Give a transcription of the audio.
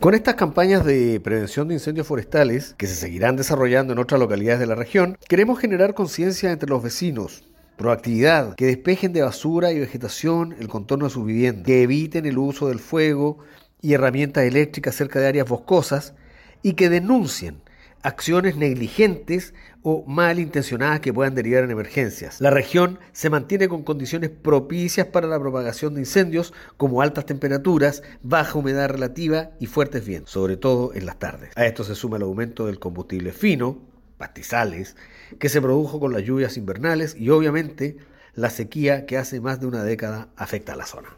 Con estas campañas de prevención de incendios forestales, que se seguirán desarrollando en otras localidades de la región, queremos generar conciencia entre los vecinos, proactividad, que despejen de basura y vegetación el contorno de sus viviendas, que eviten el uso del fuego y herramientas eléctricas cerca de áreas boscosas y que denuncien acciones negligentes o malintencionadas que puedan derivar en emergencias. La región se mantiene con condiciones propicias para la propagación de incendios como altas temperaturas, baja humedad relativa y fuertes vientos, sobre todo en las tardes. A esto se suma el aumento del combustible fino, pastizales, que se produjo con las lluvias invernales y obviamente la sequía que hace más de una década afecta a la zona.